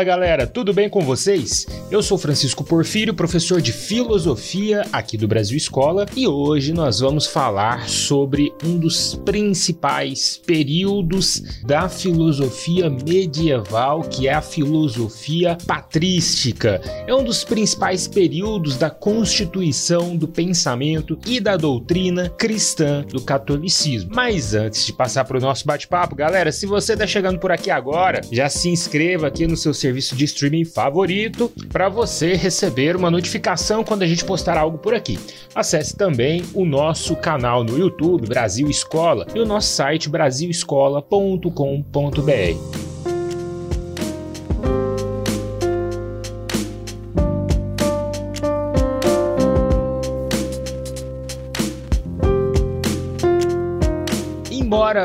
Fala galera, tudo bem com vocês? Eu sou Francisco Porfírio, professor de filosofia aqui do Brasil Escola, e hoje nós vamos falar sobre um dos principais períodos da filosofia medieval, que é a filosofia patrística. É um dos principais períodos da constituição do pensamento e da doutrina cristã do catolicismo. Mas antes de passar para o nosso bate-papo, galera, se você está chegando por aqui agora, já se inscreva aqui no seu serviço de streaming favorito para você receber uma notificação quando a gente postar algo por aqui. Acesse também o nosso canal no YouTube, Brasil Escola, e o nosso site brasilescola.com.br.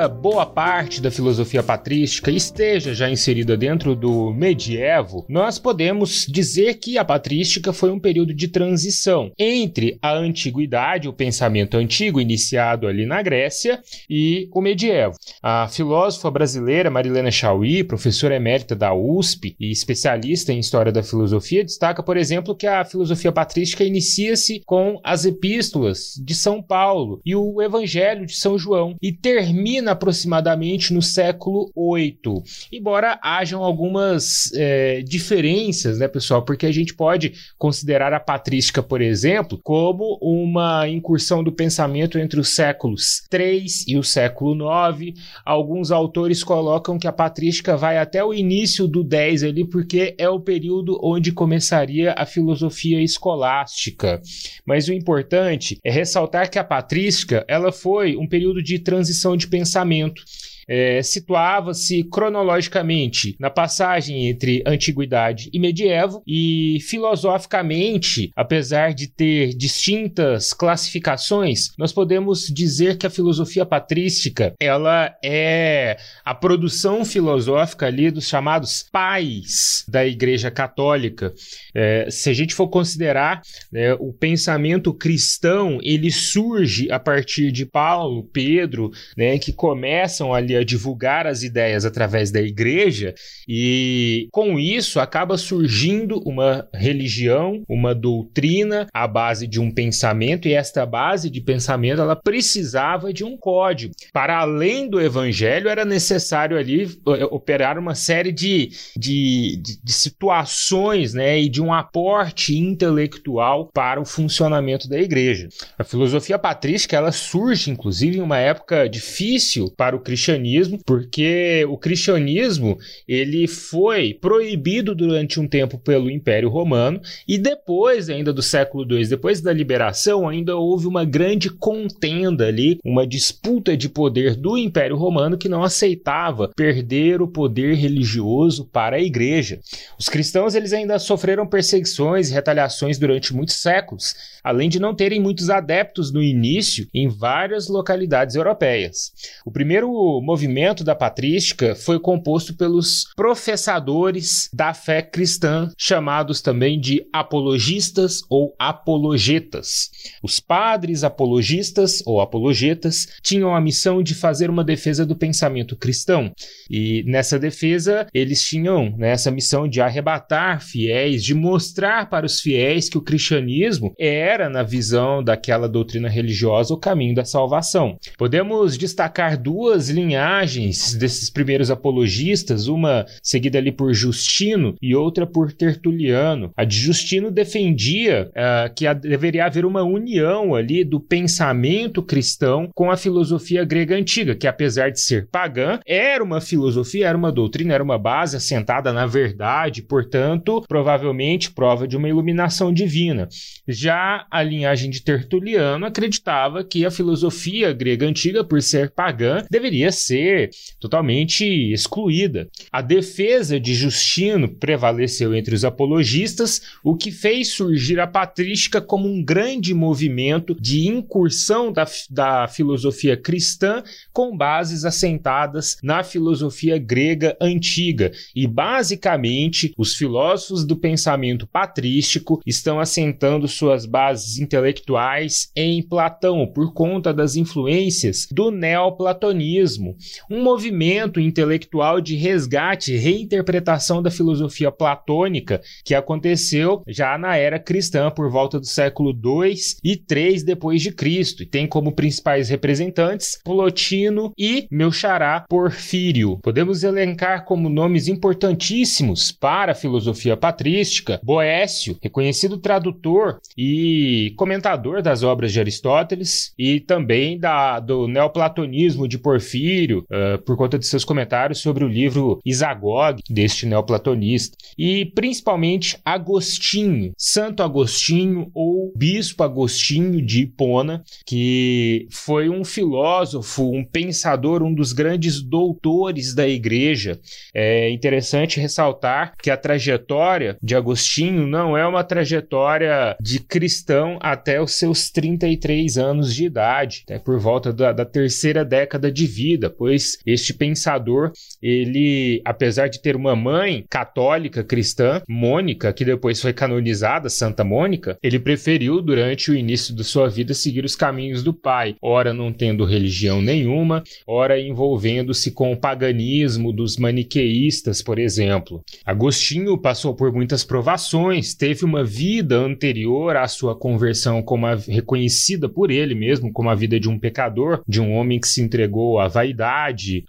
Embora boa parte da filosofia patrística esteja já inserida dentro do medievo, nós podemos dizer que a patrística foi um período de transição entre a antiguidade, o pensamento antigo iniciado ali na Grécia, e o medievo. A filósofa brasileira Marilena Chauí, professora emérita da USP e especialista em história da filosofia, destaca, por exemplo, que a filosofia patrística inicia-se com as epístolas de São Paulo e o Evangelho de São João e termina aproximadamente no século VIII. Embora hajam algumas é, diferenças, né, pessoal? Porque a gente pode considerar a patrística, por exemplo, como uma incursão do pensamento entre os séculos III e o século IX. Alguns autores colocam que a patrística vai até o início do X ali, porque é o período onde começaria a filosofia escolástica. Mas o importante é ressaltar que a patrística ela foi um período de transição de de pensamento é, situava-se cronologicamente na passagem entre antiguidade e medievo e filosoficamente, apesar de ter distintas classificações, nós podemos dizer que a filosofia patrística ela é a produção filosófica ali dos chamados pais da Igreja Católica. É, se a gente for considerar né, o pensamento cristão, ele surge a partir de Paulo, Pedro, né, que começam ali a divulgar as ideias através da igreja, e com isso acaba surgindo uma religião, uma doutrina à base de um pensamento, e esta base de pensamento ela precisava de um código. Para além do evangelho, era necessário ali eh, operar uma série de, de, de, de situações né, e de um aporte intelectual para o funcionamento da igreja. A filosofia patrística ela surge, inclusive, em uma época difícil para o cristianismo cristianismo, porque o cristianismo ele foi proibido durante um tempo pelo Império Romano e depois ainda do século II, depois da liberação, ainda houve uma grande contenda ali, uma disputa de poder do Império Romano que não aceitava perder o poder religioso para a igreja. Os cristãos eles ainda sofreram perseguições e retaliações durante muitos séculos, além de não terem muitos adeptos no início em várias localidades europeias. O primeiro movimento da patrística foi composto pelos professadores da fé cristã, chamados também de apologistas ou apologetas. Os padres apologistas ou apologetas tinham a missão de fazer uma defesa do pensamento cristão. E nessa defesa, eles tinham né, essa missão de arrebatar fiéis, de mostrar para os fiéis que o cristianismo era, na visão daquela doutrina religiosa, o caminho da salvação. Podemos destacar duas linhagens linhagens desses primeiros apologistas, uma seguida ali por Justino e outra por Tertuliano. A de Justino defendia uh, que deveria haver uma união ali do pensamento cristão com a filosofia grega antiga, que apesar de ser pagã, era uma filosofia, era uma doutrina, era uma base assentada na verdade, portanto, provavelmente prova de uma iluminação divina. Já a linhagem de Tertuliano acreditava que a filosofia grega antiga, por ser pagã, deveria ser ser totalmente excluída. A defesa de Justino prevaleceu entre os apologistas, o que fez surgir a patrística como um grande movimento de incursão da, da filosofia cristã com bases assentadas na filosofia grega antiga. E, basicamente, os filósofos do pensamento patrístico estão assentando suas bases intelectuais em Platão por conta das influências do neoplatonismo. Um movimento intelectual de resgate e reinterpretação da filosofia platônica que aconteceu já na era cristã por volta do século 2 e 3 depois de Cristo e tem como principais representantes Plotino e meu xará Porfírio. Podemos elencar como nomes importantíssimos para a filosofia patrística Boécio, reconhecido tradutor e comentador das obras de Aristóteles e também da, do neoplatonismo de Porfírio, uh, por conta de seus comentários sobre o livro Isagog deste neoplatonista, e principalmente Agostinho, Santo Agostinho ou Bispo Agostinho de Hipona, que foi um filósofo, um pensador, um dos grandes doutores da igreja. É interessante ressaltar que a trajetória de Agostinho não é uma trajetória de cristão até os seus 33 anos de idade, até por volta da, da terceira década de vida, pois este pensador, ele, apesar de ter uma mãe católica cristã, Mônica, que depois foi canonizada, Santa Mônica, ele preferiu, durante o início de sua vida, seguir os caminhos do pai, ora não tendo religião nenhuma, ora envolvendo-se com o paganismo dos maniqueístas, por exemplo. Agostinho passou por muitas provações, teve uma vida anterior à sua conversão como a, reconhecida por ele mesmo como a vida de um pecador, de um homem que se entregou à vaidade,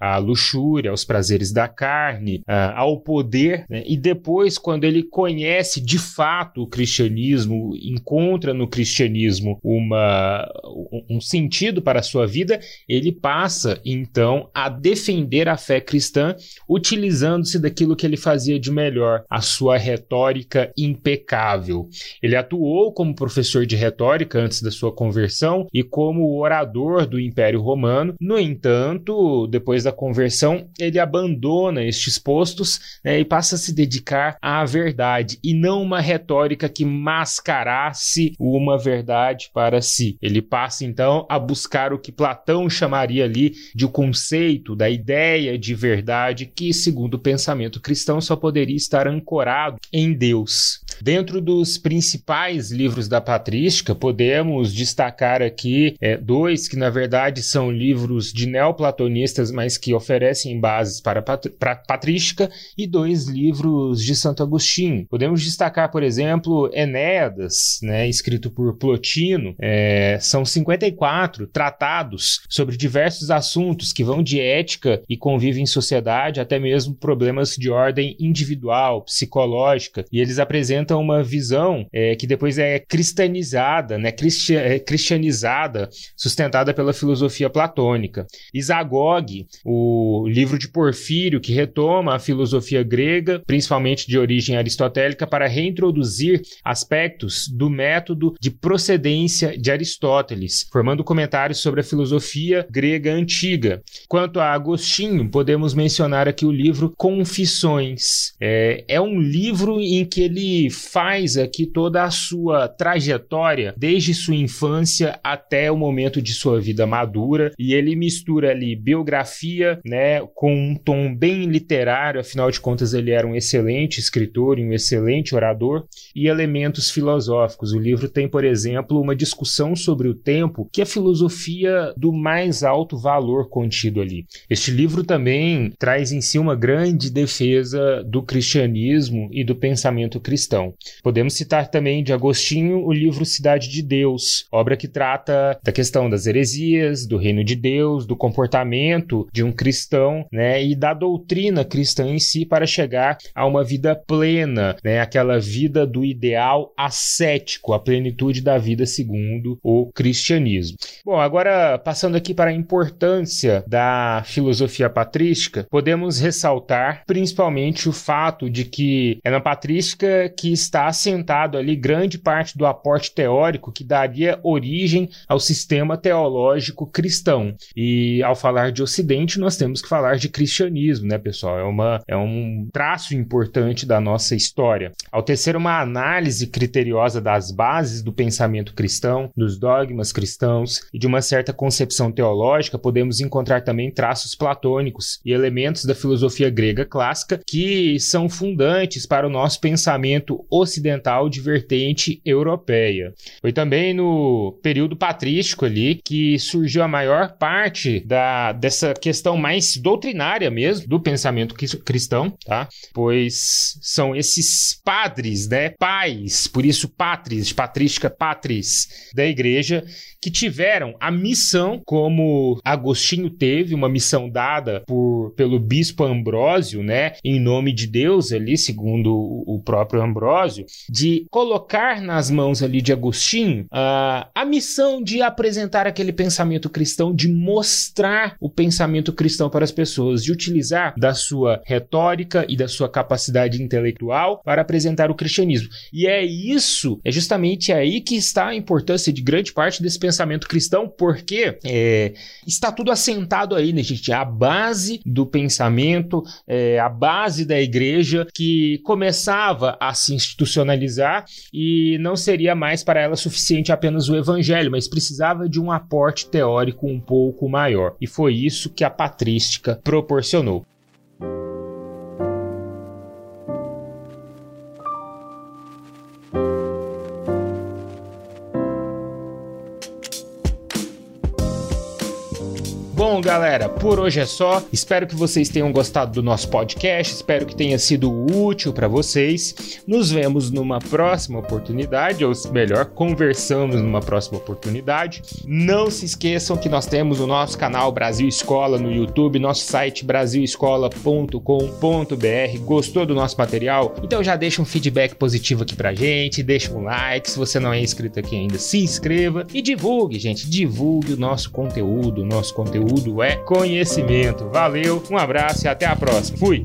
à luxúria, aos prazeres da carne, ao poder, né? e depois, quando ele conhece de fato o cristianismo, encontra no cristianismo uma, um sentido para a sua vida, ele passa então a defender a fé cristã, utilizando-se daquilo que ele fazia de melhor, a sua retórica impecável. Ele atuou como professor de retórica antes da sua conversão e como orador do Império Romano. No entanto, depois da conversão, ele abandona estes postos né, e passa a se dedicar à verdade e não uma retórica que mascarasse uma verdade para si. Ele passa então a buscar o que Platão chamaria ali de o conceito da ideia de verdade que, segundo o pensamento cristão, só poderia estar ancorado em Deus. Dentro dos principais livros da patrística, podemos destacar aqui é, dois que, na verdade, são livros de neoplatonistas, mas que oferecem bases para a patrística, e dois livros de Santo Agostinho. Podemos destacar, por exemplo, Enéadas, né, escrito por Plotino. É, são 54 tratados sobre diversos assuntos que vão de ética e convívio em sociedade, até mesmo problemas de ordem individual, psicológica, e eles apresentam uma visão é, que depois é cristianizada, né, é, cristianizada, sustentada pela filosofia platônica. Isagog, o livro de Porfírio, que retoma a filosofia grega, principalmente de origem aristotélica, para reintroduzir aspectos do método de procedência de Aristóteles, formando comentários sobre a filosofia grega antiga. Quanto a Agostinho, podemos mencionar aqui o livro Confissões. É, é um livro em que ele faz aqui toda a sua trajetória, desde sua infância até o momento de sua vida madura, e ele mistura ali biografia, né, com um tom bem literário, afinal de contas ele era um excelente escritor e um excelente orador, e elementos filosóficos. O livro tem, por exemplo, uma discussão sobre o tempo, que é filosofia do mais alto valor contido ali. Este livro também traz em si uma grande defesa do cristianismo e do pensamento cristão. Podemos citar também de Agostinho o livro Cidade de Deus, obra que trata da questão das heresias, do reino de Deus, do comportamento de um cristão, né, e da doutrina cristã em si para chegar a uma vida plena, né, aquela vida do ideal ascético, a plenitude da vida segundo o cristianismo. Bom, agora passando aqui para a importância da filosofia patrística, podemos ressaltar principalmente o fato de que é na patrística que está assentado ali grande parte do aporte teórico que daria origem ao sistema teológico cristão. E ao falar de Ocidente, nós temos que falar de cristianismo, né, pessoal? É, uma, é um traço importante da nossa história. Ao tecer uma análise criteriosa das bases do pensamento cristão, dos dogmas cristãos e de uma certa concepção teológica, podemos encontrar também traços platônicos e elementos da filosofia grega clássica que são fundantes para o nosso pensamento ocidental de vertente europeia. Foi também no período patrístico ali que surgiu a maior parte da, dessa questão mais doutrinária mesmo do pensamento cristão, tá? Pois são esses padres, né? Pais, por isso patris, de patrística patris da igreja, que tiveram a missão, como Agostinho teve, uma missão dada por, pelo bispo Ambrósio, né, em nome de Deus ali, segundo o próprio Ambrósio, de colocar nas mãos ali de Agostinho uh, a missão de apresentar aquele pensamento cristão, de mostrar o pensamento cristão para as pessoas, de utilizar da sua retórica e da sua capacidade intelectual para apresentar o cristianismo. E é isso, é justamente aí que está a importância de grande parte desse pensamento cristão, porque é, está tudo assentado aí, né, gente? A base do pensamento, é, a base da igreja que começava a se institucionalizar e não seria mais para ela suficiente apenas o evangelho, mas precisava de um aporte teórico um pouco maior. E foi isso que a patrística proporcionou. Galera, por hoje é só. Espero que vocês tenham gostado do nosso podcast. Espero que tenha sido útil para vocês. Nos vemos numa próxima oportunidade, ou melhor, conversamos numa próxima oportunidade. Não se esqueçam que nós temos o nosso canal Brasil Escola no YouTube, nosso site brasilescola.com.br. Gostou do nosso material? Então já deixa um feedback positivo aqui pra gente, deixa um like. Se você não é inscrito aqui ainda, se inscreva e divulgue, gente. Divulgue o nosso conteúdo, o nosso conteúdo tudo é conhecimento. Valeu, um abraço e até a próxima. Fui!